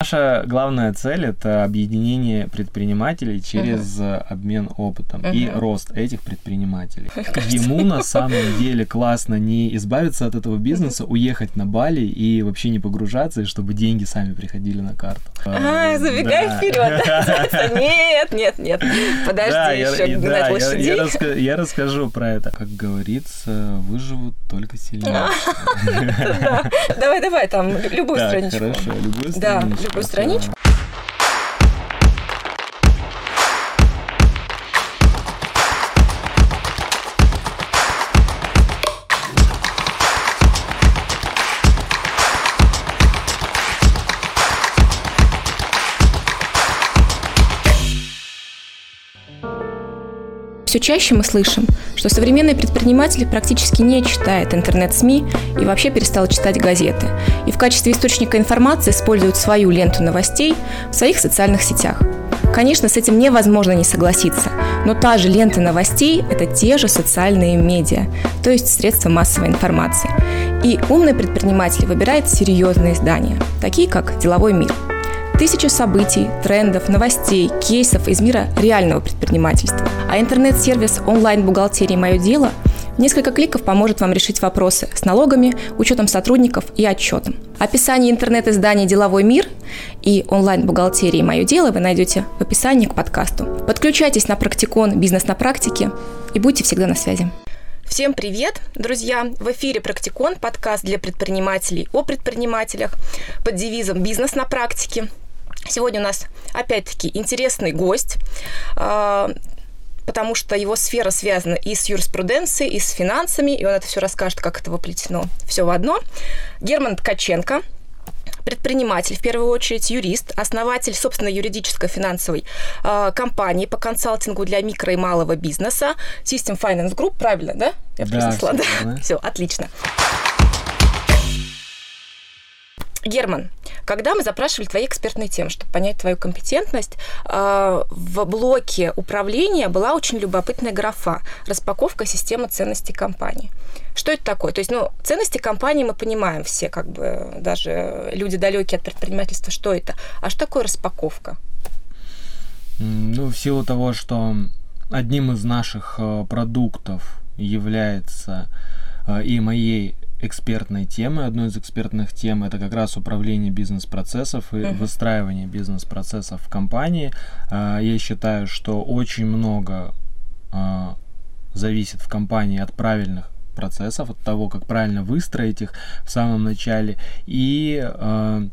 Наша главная цель это объединение предпринимателей через uh-huh. обмен опытом uh-huh. и рост этих предпринимателей. Ему на самом деле классно не избавиться от этого бизнеса, уехать на Бали и вообще не погружаться, и чтобы деньги сами приходили на карту. А, забегай да. вперед. Нет, нет, нет. Подожди да, еще я, да, я, я, раска- я расскажу про это. Как говорится, выживут только сильнее. Давай, давай, там любую страничку. Хорошо, любую страничку любую страничку. Все чаще мы слышим, что современный предприниматель практически не читает интернет-СМИ и вообще перестал читать газеты. И в качестве источника информации использует свою ленту новостей в своих социальных сетях. Конечно, с этим невозможно не согласиться, но та же лента новостей – это те же социальные медиа, то есть средства массовой информации. И умный предприниматель выбирает серьезные издания, такие как «Деловой мир», Тысячи событий, трендов, новостей, кейсов из мира реального предпринимательства. А интернет-сервис онлайн-бухгалтерии «Мое дело» Несколько кликов поможет вам решить вопросы с налогами, учетом сотрудников и отчетом. Описание интернет-издания «Деловой мир» и онлайн-бухгалтерии «Мое дело» вы найдете в описании к подкасту. Подключайтесь на практикон «Бизнес на практике» и будьте всегда на связи. Всем привет, друзья! В эфире «Практикон» – подкаст для предпринимателей о предпринимателях под девизом «Бизнес на практике». Сегодня у нас опять-таки интересный гость, а, потому что его сфера связана и с юриспруденцией, и с финансами, и он это все расскажет, как это воплетено все в одно. Герман Ткаченко, предприниматель, в первую очередь юрист, основатель собственной юридической финансовой э, компании по консалтингу для микро и малого бизнеса System Finance Group, правильно, да? Я да, произнесла, да? Все, отлично. Герман, когда мы запрашивали твои экспертные темы, чтобы понять твою компетентность, а, в блоке управления была очень любопытная графа «Распаковка системы ценностей компании». Что это такое? То есть, ну, ценности компании мы понимаем все, как бы даже люди далекие от предпринимательства, что это. А что такое распаковка? Ну, в силу того, что одним из наших э, продуктов является э, и моей экспертной темы. Одной из экспертных тем это как раз управление бизнес-процессов и uh-huh. выстраивание бизнес-процессов в компании. А, я считаю, что очень много а, зависит в компании от правильных процессов, от того, как правильно выстроить их в самом начале. И а,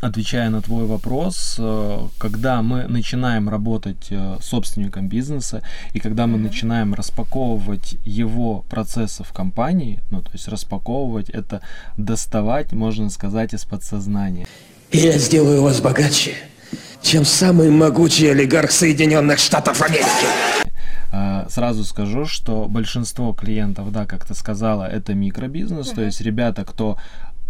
отвечая на твой вопрос, э, когда мы начинаем работать э, собственником бизнеса и когда мы mm-hmm. начинаем распаковывать его процессы в компании, ну то есть распаковывать это доставать, можно сказать, из подсознания. Я сделаю вас богаче, чем самый могучий олигарх Соединенных Штатов Америки. Э, сразу скажу, что большинство клиентов, да, как ты сказала, это микробизнес, uh-huh. то есть ребята, кто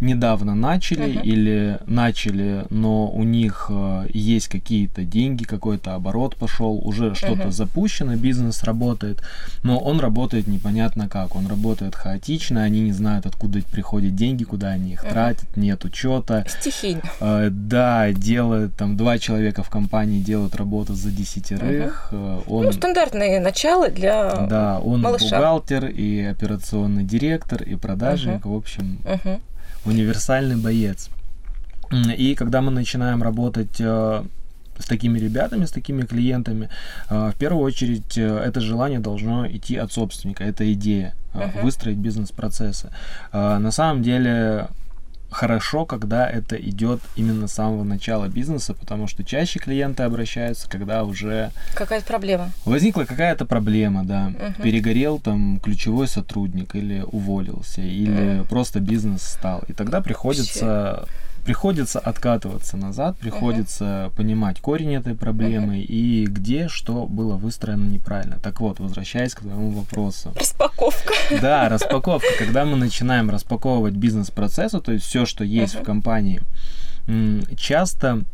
недавно начали uh-huh. или начали, но у них э, есть какие-то деньги, какой-то оборот пошел, уже что-то uh-huh. запущено, бизнес работает, но он работает непонятно как, он работает хаотично, они не знают, откуда приходят деньги, куда они их uh-huh. тратят, нет учета. Стихийно. Э, да, делают там два человека в компании делают работу за десятерых. Uh-huh. Он, ну, стандартные начала для Да, он малыша. бухгалтер и операционный директор и продажник, uh-huh. в общем. Uh-huh универсальный боец. И когда мы начинаем работать э, с такими ребятами, с такими клиентами, э, в первую очередь э, это желание должно идти от собственника, это идея, uh-huh. выстроить бизнес-процессы. На самом деле хорошо, когда это идет именно с самого начала бизнеса, потому что чаще клиенты обращаются, когда уже... Какая-то проблема. Возникла какая-то проблема, да. Угу. Перегорел там ключевой сотрудник или уволился, или угу. просто бизнес стал. И тогда приходится... Вообще приходится откатываться назад, приходится uh-huh. понимать корень этой проблемы uh-huh. и где что было выстроено неправильно. Так вот, возвращаясь к твоему вопросу. Распаковка. Да, распаковка. Когда мы начинаем распаковывать бизнес-процессы, то есть все, что есть uh-huh. в компании, часто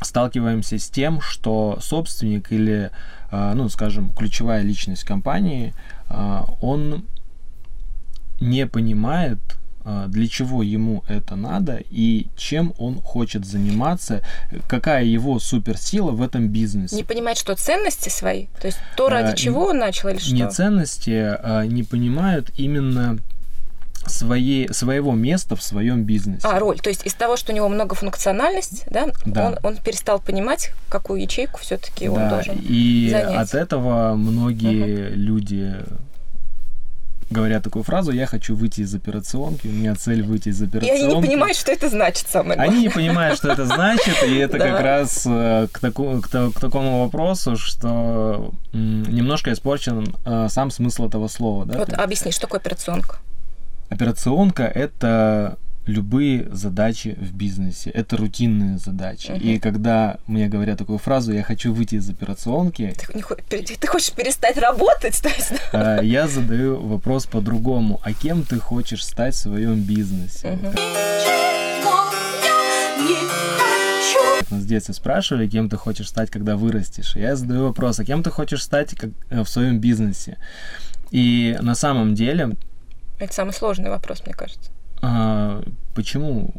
сталкиваемся с тем, что собственник или, а, ну, скажем, ключевая личность компании, а, он не понимает для чего ему это надо и чем он хочет заниматься, какая его суперсила в этом бизнесе. Не понимает, что ценности свои, то есть то, ради а, чего он начал или что? Не ценности, а не понимают именно своей, своего места в своем бизнесе. А, роль. То есть из того, что у него многофункциональность, да, да. Он, он перестал понимать, какую ячейку все-таки да. он должен И занять. от этого многие угу. люди говорят такую фразу «я хочу выйти из операционки», у меня цель выйти из операционки. И они не понимают, что это значит, самое главное. Они не понимают, что это значит, и это как раз э, к, таку, к, к такому вопросу, что немножко испорчен э, сам смысл этого слова. Да? Вот объясни, что такое операционка? Операционка – это любые задачи в бизнесе. Это рутинные задачи. Угу. И когда мне говорят такую фразу, я хочу выйти из операционки... Ты, не, ты хочешь перестать работать? То есть, да? Я задаю вопрос по-другому. А кем ты хочешь стать в своем бизнесе? Угу. Нас с детства спрашивали, кем ты хочешь стать, когда вырастешь. Я задаю вопрос, а кем ты хочешь стать как, э, в своем бизнесе? И на самом деле... Это самый сложный вопрос, мне кажется. А, почему?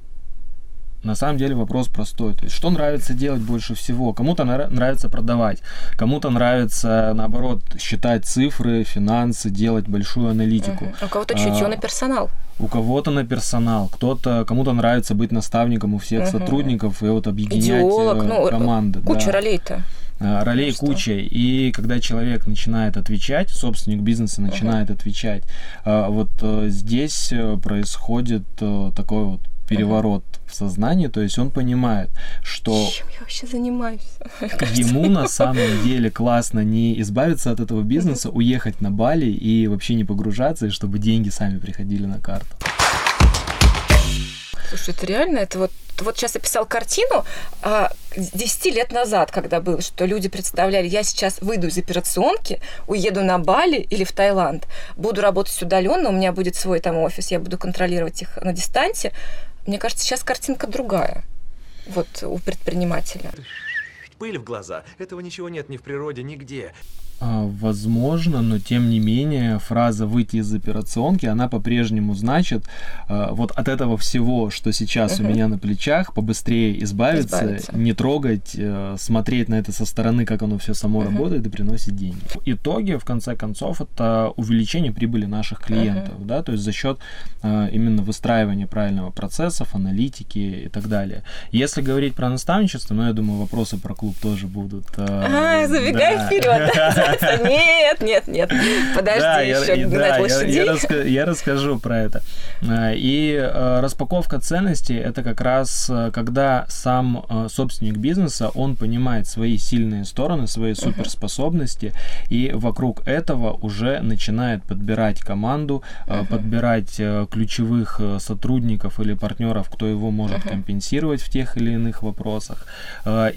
На самом деле вопрос простой. То есть, что нравится делать больше всего? Кому-то нравится продавать, кому-то нравится, наоборот, считать цифры, финансы, делать большую аналитику. Угу. У кого-то чутье а, на персонал. У кого-то на персонал, кто-то, кому-то нравится быть наставником у всех угу. сотрудников и вот объединять Идеолог, э, ну, команды. Куча да. ролей-то. А, ролей что? куча. И когда человек начинает отвечать, собственник бизнеса начинает uh-huh. отвечать, а, вот э, здесь э, происходит э, такой вот переворот uh-huh. в сознании, то есть он понимает, что Чем я вообще занимаюсь? ему на самом деле классно не избавиться от этого бизнеса, уехать на Бали и вообще не погружаться, и чтобы деньги сами приходили на карту. Слушай, это реально, это вот вот сейчас описал картину а, 10 лет назад, когда было, что люди представляли, я сейчас выйду из операционки, уеду на Бали или в Таиланд, буду работать удаленно, у меня будет свой там офис, я буду контролировать их на дистанции. Мне кажется, сейчас картинка другая вот у предпринимателя. Пыль в глаза. Этого ничего нет ни в природе, нигде. А, возможно, но тем не менее фраза «выйти из операционки», она по-прежнему значит а, вот от этого всего, что сейчас у меня на плечах, побыстрее избавиться, избавиться, не трогать, э, смотреть на это со стороны, как оно все само работает и приносит деньги. В итоге, в конце концов, это увеличение прибыли наших клиентов, да, то есть за счет а, именно выстраивания правильного процессов, аналитики и так далее. Если говорить про наставничество, ну, я думаю, вопросы про клуб тоже будут. А, забегай да. вперед. Нет, нет, нет. Подожди да, еще я, да, я, я, раска, я расскажу про это. А, и э, распаковка ценностей это как раз когда сам собственник бизнеса он понимает свои сильные стороны, свои суперспособности, uh-huh. и вокруг этого уже начинает подбирать команду, uh-huh. подбирать ключевых сотрудников или партнеров, кто его может uh-huh. компенсировать в тех или иных вопросах.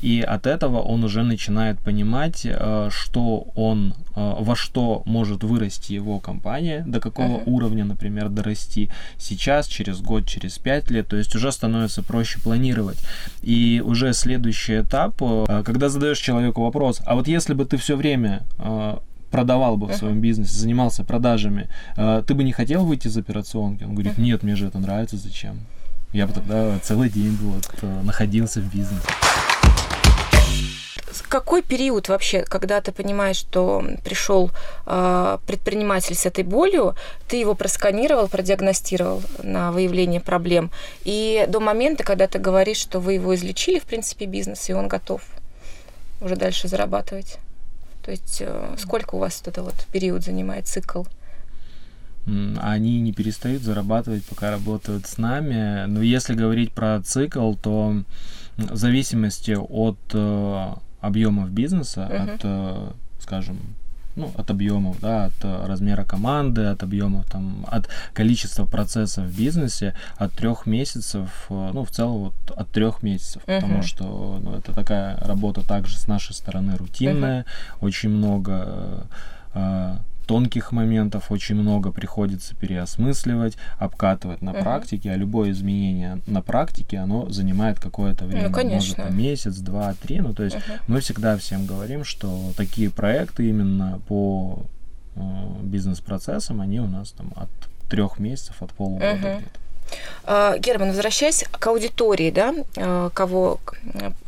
И от этого он уже начинает понимать, что он, э, во что может вырасти его компания, до какого uh-huh. уровня, например, дорасти сейчас, через год, через пять лет, то есть уже становится проще планировать. И уже следующий этап, э, когда задаешь человеку вопрос, а вот если бы ты все время э, продавал бы в своем бизнесе, занимался продажами, ты бы не хотел выйти из операционки? Он говорит, нет, мне же это нравится, зачем? Я бы тогда целый день вот, находился в бизнесе какой период вообще, когда ты понимаешь, что пришел э, предприниматель с этой болью, ты его просканировал, продиагностировал на выявление проблем, и до момента, когда ты говоришь, что вы его излечили, в принципе, бизнес, и он готов уже дальше зарабатывать. То есть э, сколько у вас вот это вот период занимает цикл? Они не перестают зарабатывать, пока работают с нами. Но если говорить про цикл, то в зависимости от э, объемов бизнеса, uh-huh. от, э, скажем, ну, от объемов, да, от э, размера команды, от объемов, там, от количества процессов в бизнесе, от трех месяцев, э, ну, в целом вот от трех месяцев, uh-huh. потому что ну, это такая работа также с нашей стороны рутинная, uh-huh. очень много тонких моментов очень много приходится переосмысливать, обкатывать на uh-huh. практике, а любое изменение на практике, оно занимает какое-то ну, время, ну, конечно. может, месяц, два, три, ну, то есть uh-huh. мы всегда всем говорим, что такие проекты именно по э, бизнес-процессам, они у нас там от трех месяцев, от полугода uh-huh. где-то. А, Герман, возвращаясь к аудитории, да, а, кого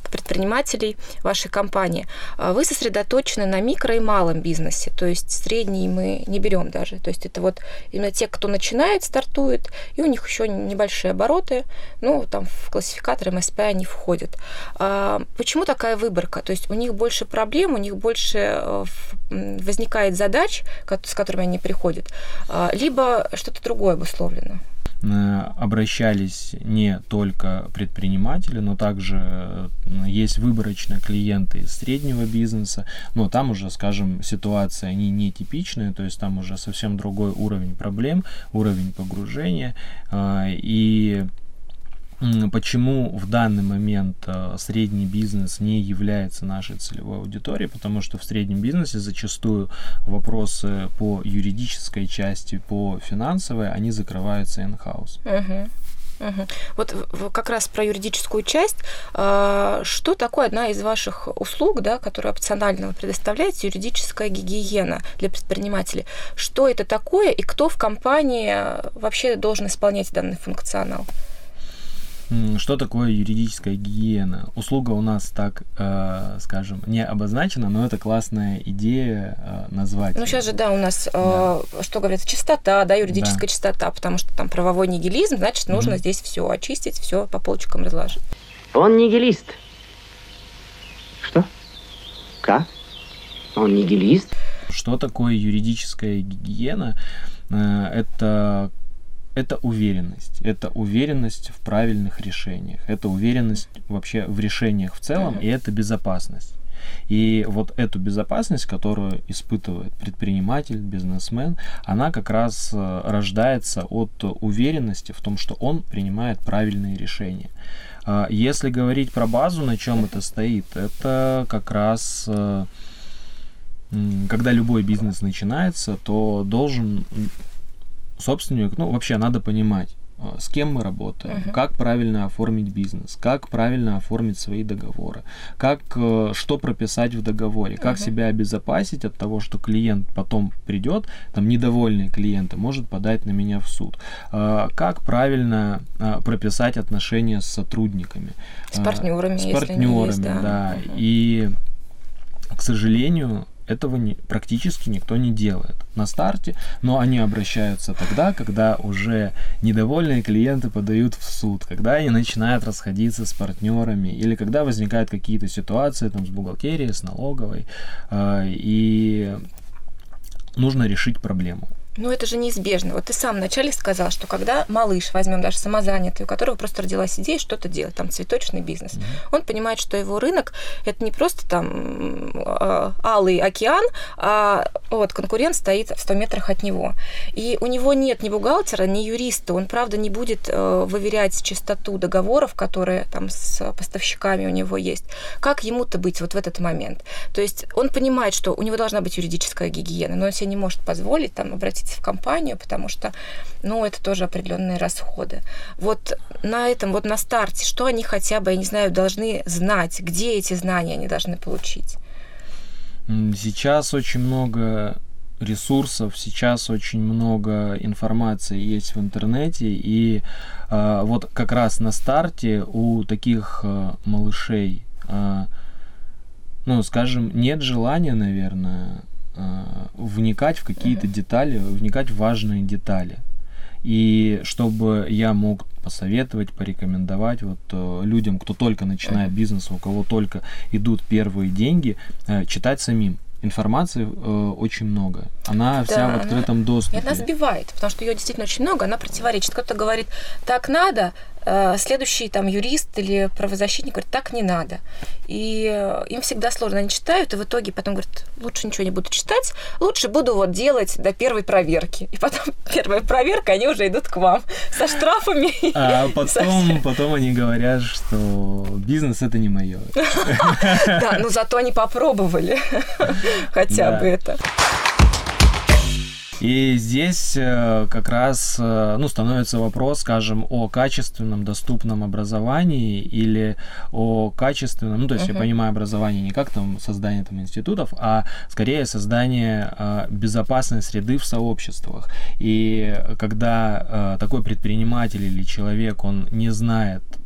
предпринимателей вашей компании, а вы сосредоточены на микро и малом бизнесе, то есть средний мы не берем даже. То есть это вот именно те, кто начинает, стартует, и у них еще небольшие обороты, ну, там в классификатор МСП они входят. А почему такая выборка? То есть у них больше проблем, у них больше э, возникает задач, с которыми они приходят, а, либо что-то другое обусловлено? Э, обращались не только предприниматели, но также э, есть выборочно клиенты из среднего бизнеса, но там уже, скажем, ситуация не нетипичная, то есть там уже совсем другой уровень проблем, уровень погружения, э, и Почему в данный момент э, средний бизнес не является нашей целевой аудиторией? Потому что в среднем бизнесе зачастую вопросы по юридической части, по финансовой, они закрываются in-house. Uh-huh. Угу. Вот как раз про юридическую часть. А, что такое одна из ваших услуг, да, которую опционально вы предоставляете, юридическая гигиена для предпринимателей? Что это такое и кто в компании вообще должен исполнять данный функционал? Что такое юридическая гигиена? Услуга у нас так, э, скажем, не обозначена, но это классная идея э, назвать. Ну, сейчас же, да, у нас, э, да. что говорят, чистота, да, юридическая да. чистота, потому что там правовой нигилизм, значит, нужно угу. здесь все очистить, все по полочкам разложить. Он нигилист. Что? Как? Он нигилист? Что такое юридическая гигиена? Э, это это уверенность. Это уверенность в правильных решениях. Это уверенность вообще в решениях в целом, и это безопасность. И вот эту безопасность, которую испытывает предприниматель, бизнесмен, она как раз э, рождается от уверенности в том, что он принимает правильные решения. А если говорить про базу, на чем это стоит, это как раз э, когда любой бизнес начинается, то должен собственник, ну, вообще надо понимать, а, с кем мы работаем, uh-huh. как правильно оформить бизнес, как правильно оформить свои договоры, как э, что прописать в договоре, как uh-huh. себя обезопасить от того, что клиент потом придет, там недовольный клиент может подать на меня в суд, а, как правильно прописать отношения с сотрудниками, с партнерами, с партнерами, есть, да, да. Uh-huh. и к сожалению этого не, практически никто не делает на старте, но они обращаются тогда, когда уже недовольные клиенты подают в суд, когда они начинают расходиться с партнерами или когда возникают какие-то ситуации там с бухгалтерией, с налоговой, э, и нужно решить проблему. Ну, это же неизбежно. Вот ты сам вначале сказал, что когда малыш, возьмем даже самозанятый, у которого просто родилась идея что-то делать, там цветочный бизнес, mm-hmm. он понимает, что его рынок это не просто там э, алый океан, а вот конкурент стоит в 100 метрах от него. И у него нет ни бухгалтера, ни юриста, он, правда, не будет э, выверять чистоту договоров, которые там с поставщиками у него есть. Как ему-то быть вот в этот момент? То есть он понимает, что у него должна быть юридическая гигиена, но он себе не может позволить там обратиться в компанию, потому что, ну, это тоже определенные расходы. Вот на этом, вот на старте, что они хотя бы, я не знаю, должны знать, где эти знания они должны получить? Сейчас очень много ресурсов, сейчас очень много информации есть в интернете, и э, вот как раз на старте у таких э, малышей, э, ну, скажем, нет желания, наверное, вникать в какие-то детали, вникать в важные детали. И чтобы я мог посоветовать, порекомендовать вот э, людям, кто только начинает бизнес, у кого только идут первые деньги, э, читать самим информации э, очень много. Она да, вся в открытом доступе. И она сбивает, потому что ее действительно очень много, она противоречит. Кто-то говорит, так надо, э, следующий там юрист или правозащитник говорит, так не надо. И э, им всегда сложно, они читают, и в итоге потом говорят, лучше ничего не буду читать, лучше буду вот делать до первой проверки. И потом первая проверка, они уже идут к вам со штрафами. А потом, потом они говорят, что бизнес это не мое. Да, но зато они попробовали хотя бы это. И здесь э, как раз э, ну, становится вопрос, скажем, о качественном, доступном образовании или о качественном, ну, то есть uh-huh. я понимаю образование не как там создание там институтов, а скорее создание э, безопасной среды в сообществах. И когда такой предприниматель или человек, он не знает Э,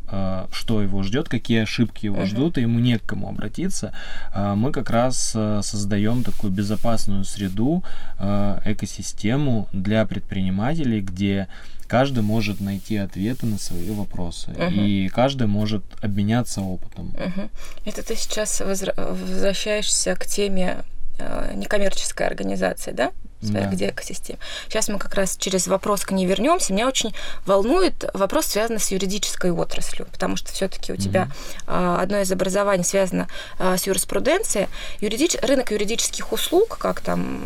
что его ждет, какие ошибки его uh-huh. ждут, и ему не к кому обратиться, э, мы как раз э, создаем такую безопасную среду, экосистему для предпринимателей, где каждый может найти ответы на свои вопросы, uh-huh. и каждый может обменяться опытом. Uh-huh. Это ты сейчас возвращаешься к теме некоммерческой организации, да? Да. где экосистема. Сейчас мы как раз через вопрос к ней вернемся. Меня очень волнует вопрос, связанный с юридической отраслью, потому что все-таки у mm-hmm. тебя а, одно из образований связано а, с юриспруденцией. Юридич... Рынок юридических услуг, как там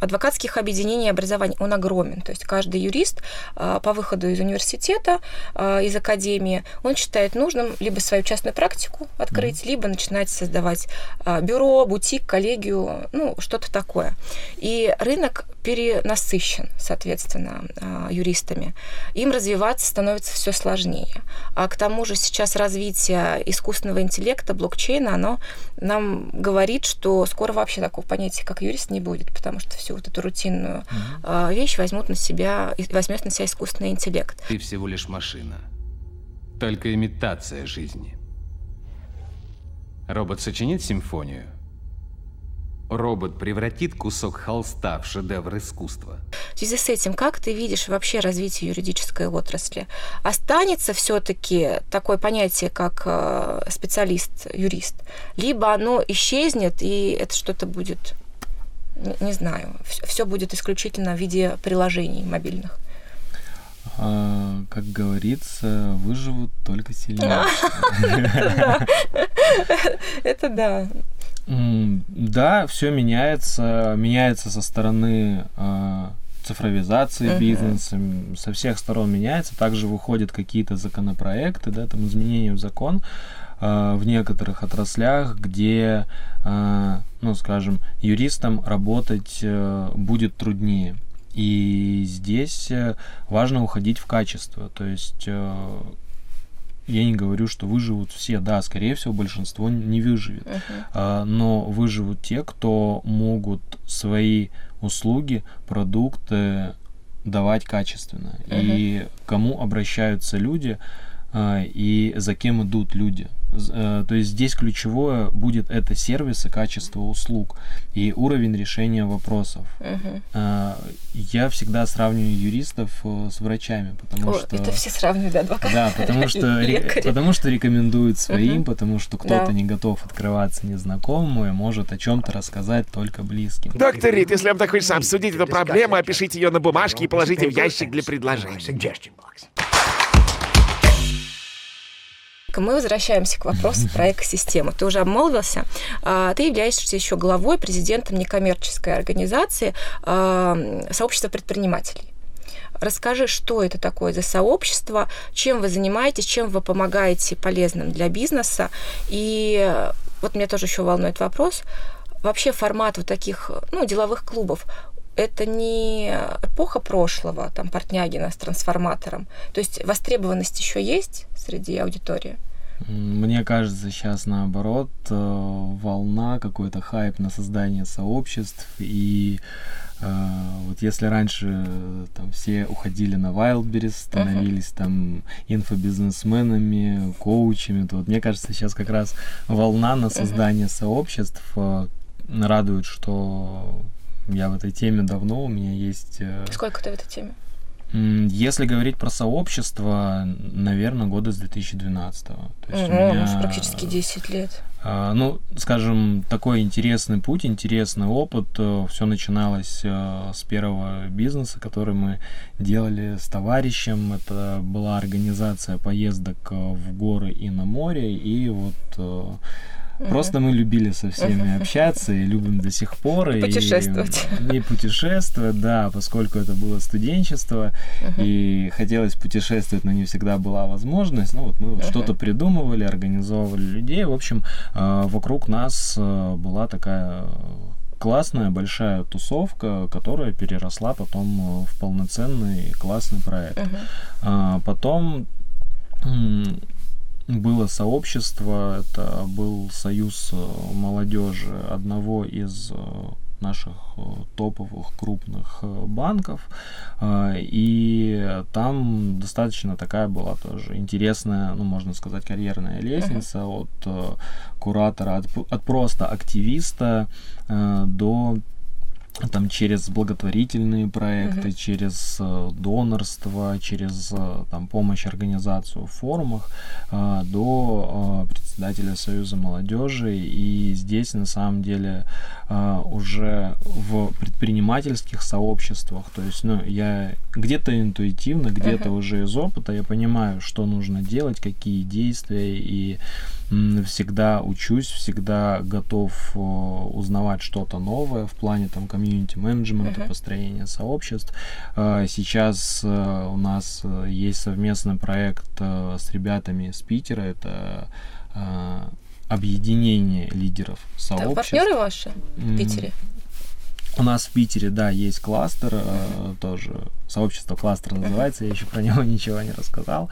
адвокатских объединений и образований, он огромен. То есть каждый юрист а, по выходу из университета, из академии, он считает нужным либо свою частную практику открыть, mm-hmm. либо начинать создавать бюро, бутик, коллегию, ну, что-то такое. И рынок рынок перенасыщен, соответственно, а, юристами. Им развиваться становится все сложнее. А к тому же сейчас развитие искусственного интеллекта, блокчейна, оно нам говорит, что скоро вообще такого понятия, как юрист, не будет, потому что всю вот эту рутинную mm-hmm. вещь возьмут на себя, возьмет на себя искусственный интеллект. Ты всего лишь машина, только имитация жизни. Робот сочинит симфонию, робот превратит кусок холста в шедевр искусства. В связи с этим, как ты видишь вообще развитие юридической отрасли? Останется все-таки такое понятие, как э, специалист, юрист, либо оно исчезнет, и это что-то будет, не знаю, все будет исключительно в виде приложений мобильных? А, как говорится, выживут только сильнее. Это да. Да, все меняется, меняется со стороны э, цифровизации uh-huh. бизнеса, со всех сторон меняется. Также выходят какие-то законопроекты, да, там изменения в закон э, в некоторых отраслях, где, э, ну, скажем, юристам работать э, будет труднее. И здесь важно уходить в качество, то есть я не говорю, что выживут все. Да, скорее всего, большинство не выживет. Uh-huh. А, но выживут те, кто могут свои услуги, продукты давать качественно. Uh-huh. И кому обращаются люди, а, и за кем идут люди. Э, то есть здесь ключевое будет это сервисы, качество услуг и уровень решения вопросов. Uh-huh. Я всегда сравниваю юристов э, с врачами, потому О, что... Это все сравнивают, да, адвокаты. Да, потому что, потому что рекомендуют своим, uh-huh. потому что кто-то да. не готов открываться незнакомому и может о чем-то рассказать только близким. Доктор Рид, если вам так хочется обсудить эту проблему, опишите ее на бумажке и положите в ящик для предложений. Мы возвращаемся к вопросу про экосистему. Ты уже обмолвился. А, ты являешься еще главой, президентом некоммерческой организации а, сообщества предпринимателей. Расскажи, что это такое за сообщество, чем вы занимаетесь, чем вы помогаете полезным для бизнеса. И вот меня тоже еще волнует вопрос. Вообще формат вот таких ну, деловых клубов, это не эпоха прошлого, там, Портнягина с трансформатором. То есть востребованность еще есть среди аудитории? Мне кажется, сейчас наоборот э, волна, какой-то хайп на создание сообществ. И э, вот если раньше там все уходили на Wildberries, становились uh-huh. там инфобизнесменами, коучами, то вот мне кажется, сейчас как раз волна на создание uh-huh. сообществ э, радует, что я в этой теме давно, у меня есть... Э... Сколько ты в этой теме? Если говорить про сообщество, наверное, года с 2012. То есть угу, меня, практически 10 лет. Э, ну, скажем, такой интересный путь, интересный опыт. Э, Все начиналось с первого бизнеса, который мы делали с товарищем. Это была организация поездок в горы и на море. И вот Просто мы любили со всеми общаться и любим до сих пор. И путешествовать. И, и путешествовать, да, поскольку это было студенчество, и хотелось путешествовать, но не всегда была возможность. Ну вот мы что-то придумывали, организовывали людей. В общем, э, вокруг нас э, была такая классная большая тусовка, которая переросла потом в полноценный классный проект. А, потом было сообщество, это был союз э, молодежи одного из э, наших э, топовых крупных банков. И там достаточно такая была тоже интересная, ну, можно сказать, карьерная лестница от э, куратора, от, от просто активиста до там через благотворительные проекты, через э, донорство, через э, там помощь организацию в форумах э, до э, председателя Союза молодежи. И здесь на самом деле э, уже в предпринимательских сообществах, то есть, ну, я где-то интуитивно, где-то уже из опыта я понимаю, что нужно делать, какие действия и всегда учусь, всегда готов э, узнавать что-то новое в плане там комьюнити менеджмента, построения сообществ. Э, Сейчас э, у нас есть совместный проект с ребятами из Питера, это объединение лидеров сообществ. партнеры ваши в Питере? У нас в Питере, да, есть кластер, э, тоже сообщество кластер называется, я еще про него ничего не рассказал.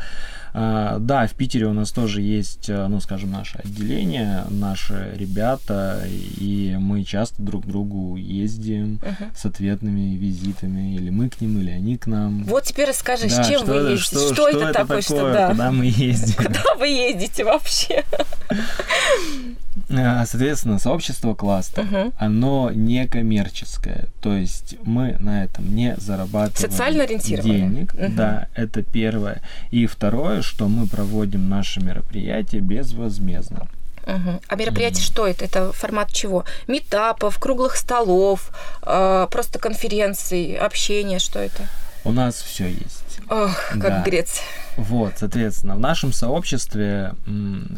А, да, в Питере у нас тоже есть, э, ну, скажем, наше отделение, наши ребята, и мы часто друг к другу ездим с ответными визитами, или мы к ним, или они к нам. Вот теперь расскажи, Да, с чем что, вы ездите? что, Что, это, такое, что да? куда мы ездим? Куда вы ездите вообще? А, Соответственно, сообщество кластер, Мгм. оно не коммерческое, то есть мы на этом не зарабатываем Социально денег, Мгм. да, это первое. И второе, что мы проводим наши мероприятия безвозмездно. Мгм. А мероприятие что это? Это формат чего? Метапов, круглых столов, э, просто конференций, общения, что это? У нас все есть. Ох, как Да. грец. Вот, соответственно, в нашем сообществе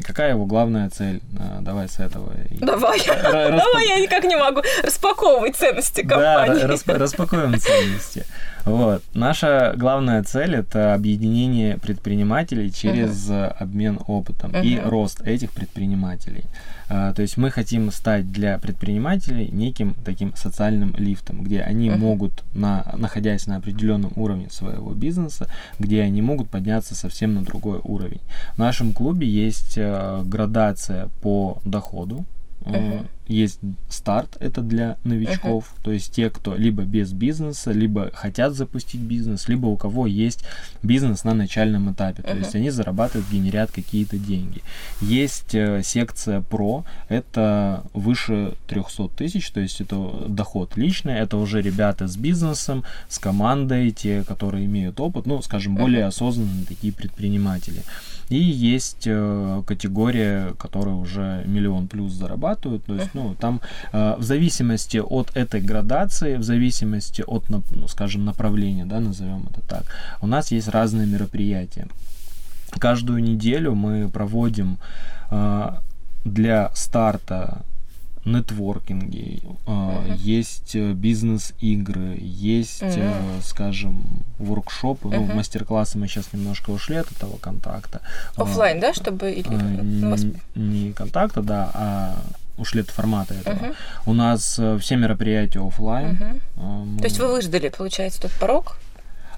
какая его главная цель? А, Давай с этого. и- Давай, Ра- распа- давай, я никак не могу распаковывать ценности Да, компании. ра- расп- распакуем ценности. Вот. Наша главная цель это объединение предпринимателей через э, обмен опытом и Мгм. рост этих предпринимателей. А, То есть мы хотим стать для предпринимателей неким таким социальным лифтом, где они могут, на, находясь на определенном уровне своего бизнеса, где они могут подняться совсем на другой уровень. В нашем клубе есть э, градация по доходу. Э, Есть старт, это для новичков, то есть те, кто либо без бизнеса, либо хотят запустить бизнес, либо у кого есть бизнес на начальном этапе, то есть они зарабатывают, генерят какие-то деньги. Есть э, секция про, это выше 300 тысяч, то есть это доход личный, это уже ребята с бизнесом, с командой, те, которые имеют опыт, ну, скажем, более осознанные такие предприниматели. И есть э, категория, которая уже миллион плюс зарабатывают. То есть, ну, там э, в зависимости от этой градации, в зависимости от, ну, скажем, направления, да, назовем это так, у нас есть разные мероприятия. Каждую неделю мы проводим э, для старта нетворкинги, э, есть э, бизнес-игры, есть, э, скажем, воркшопы, ну, мастер-классы мы сейчас немножко ушли от этого контакта. А, Оффлайн, да, чтобы... или- а, ну, вас- н- не контакта, да, а ушли от формата этого. У нас э, все мероприятия офлайн. То есть вы выждали, получается, тот порог?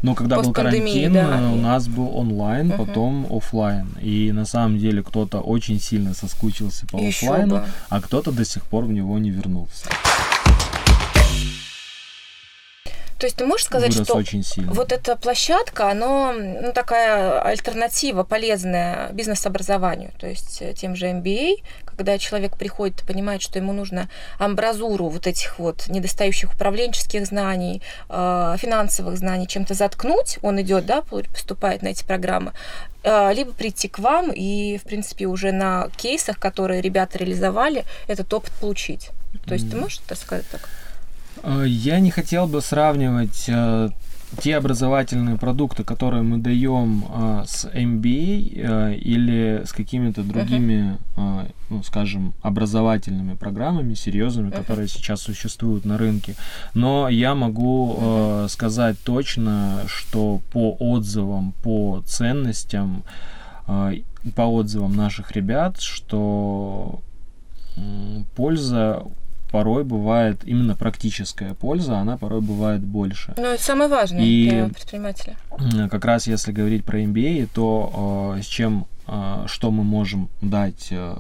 Но когда был карантин, да, э, у нас был онлайн, потом офлайн. И на самом деле кто-то очень сильно соскучился по офлайну, бы. а кто-то до сих пор в него не вернулся. То есть ты можешь сказать, Вырос что очень сильно. вот эта площадка, она ну, такая альтернатива полезная бизнес-образованию, то есть э, тем же MBA, когда человек приходит и понимает, что ему нужно амбразуру вот этих вот недостающих управленческих знаний, э, финансовых знаний чем-то заткнуть, он идет, да, поступает на эти программы, э, либо прийти к вам и, в принципе, уже на кейсах, которые ребята реализовали, этот опыт получить. То есть ты можешь это сказать так? Э, Я не хотел бы сравнивать те образовательные продукты, которые мы даем э, с MBA э, или с какими-то другими, э, ну, скажем, образовательными программами серьезными, которые сейчас существуют на рынке. Но я могу э, сказать точно, что по отзывам, по ценностям, э, по отзывам наших ребят, что польза порой бывает именно практическая польза, она порой бывает больше. Ну, это самое важное И- для предпринимателя. Как раз если говорить про MBA, то э, с чем, э, что мы можем дать э,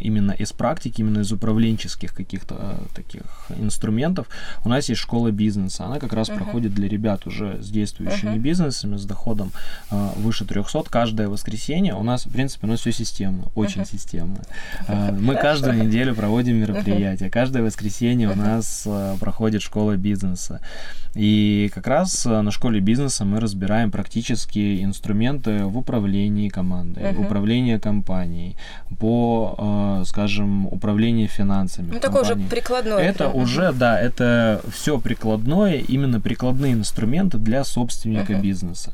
именно из практики, именно из управленческих каких-то э, таких инструментов, у нас есть школа бизнеса. Она как раз проходит для ребят уже с действующими бизнесами, с доходом э, выше 300. Каждое воскресенье у нас, в принципе, у нас все системно, очень системно. Э, Мы каждую неделю проводим мероприятия. Каждое воскресенье у нас э, проходит школа бизнеса. И как раз э, на школе бизнеса мы разбираем практические инструменты в управлении командой, в управлении компанией, по, э, скажем, управлению финансами. Ну, такое уже прикладное. Это прям. уже, да, это все прикладное, именно прикладные инструменты для собственника бизнеса.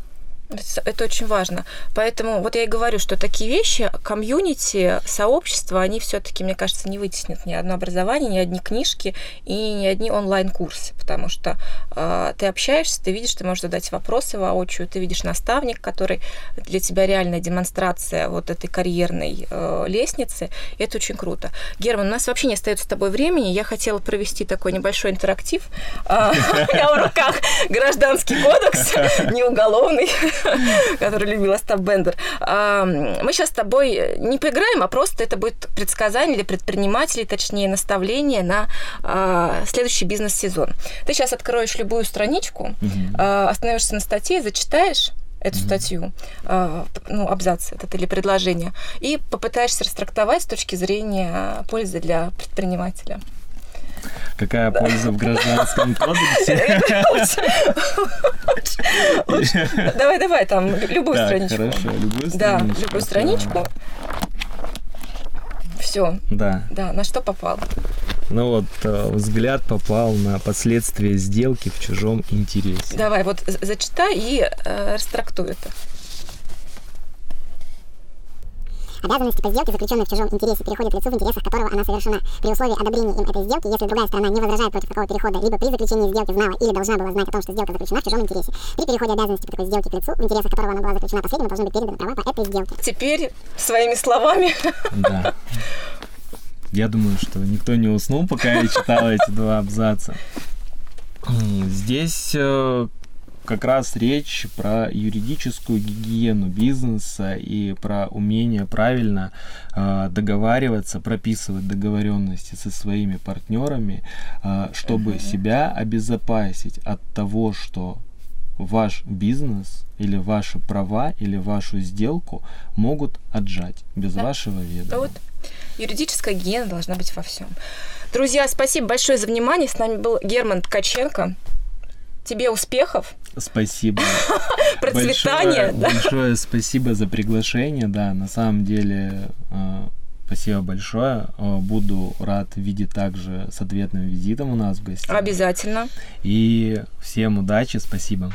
Это очень важно. Поэтому вот я и говорю, что такие вещи, комьюнити, сообщества, они все-таки, мне кажется, не вытеснят ни одно образование, ни одни книжки и ни одни онлайн-курсы, потому что э, ты общаешься, ты видишь, ты можешь задать вопросы воочию, ты видишь наставник, который для тебя реальная демонстрация вот этой карьерной э, лестницы, и это очень круто. Герман, у нас вообще не остается с тобой времени, я хотела провести такой небольшой интерактив. А, У меня в руках гражданский кодекс, не уголовный, который любил Остап Бендер. А, Мы сейчас с тобой не поиграем, а просто это будет предсказание для предпринимателей, точнее, наставление на а, следующий бизнес-сезон. Ты сейчас откроешь любую страничку, а, остановишься на статье, зачитаешь эту статью, а, ну, абзац этот или предложение, и попытаешься растрактовать с точки зрения пользы для предпринимателя. Какая польза в гражданском кодексе? Давай, давай, там любую страничку. хорошо, любую Да, страничку. любую страничку. Все, Да. да, на что попал? Ну вот э, взгляд попал на последствия сделки в чужом интересе. Давай, вот зачитай и э, растрактуй это. Обязанности по сделке, заключенной в чужом интересе, переходят лицу, в интересах которого она совершена. При условии одобрения им этой сделки, если другая сторона не возражает против такого перехода, либо при заключении сделки знала или должна была знать о том, что сделка заключена в чужом интересе. При переходе обязанности по такой сделке к лицу, в интересах которого она была заключена последнему, должны быть переданы права по этой сделке. Теперь своими словами. Да. Я думаю, что никто не уснул, пока я читал эти два абзаца. Здесь э, как раз речь про юридическую гигиену бизнеса и про умение правильно э, договариваться, прописывать договоренности со своими партнерами, э, чтобы себя обезопасить от того, что ваш бизнес или ваши права или вашу сделку могут отжать без Да. вашего ведома. Вот юридическая гигиена должна быть во всем. Друзья, спасибо большое за внимание. С нами был Герман Ткаченко. Тебе успехов, Спасибо. процветания. Большое, да. большое спасибо за приглашение. Да, на самом деле, э, спасибо большое. Э, Буду рад видеть также с ответным визитом у нас в гостях. Обязательно. И всем удачи, спасибо.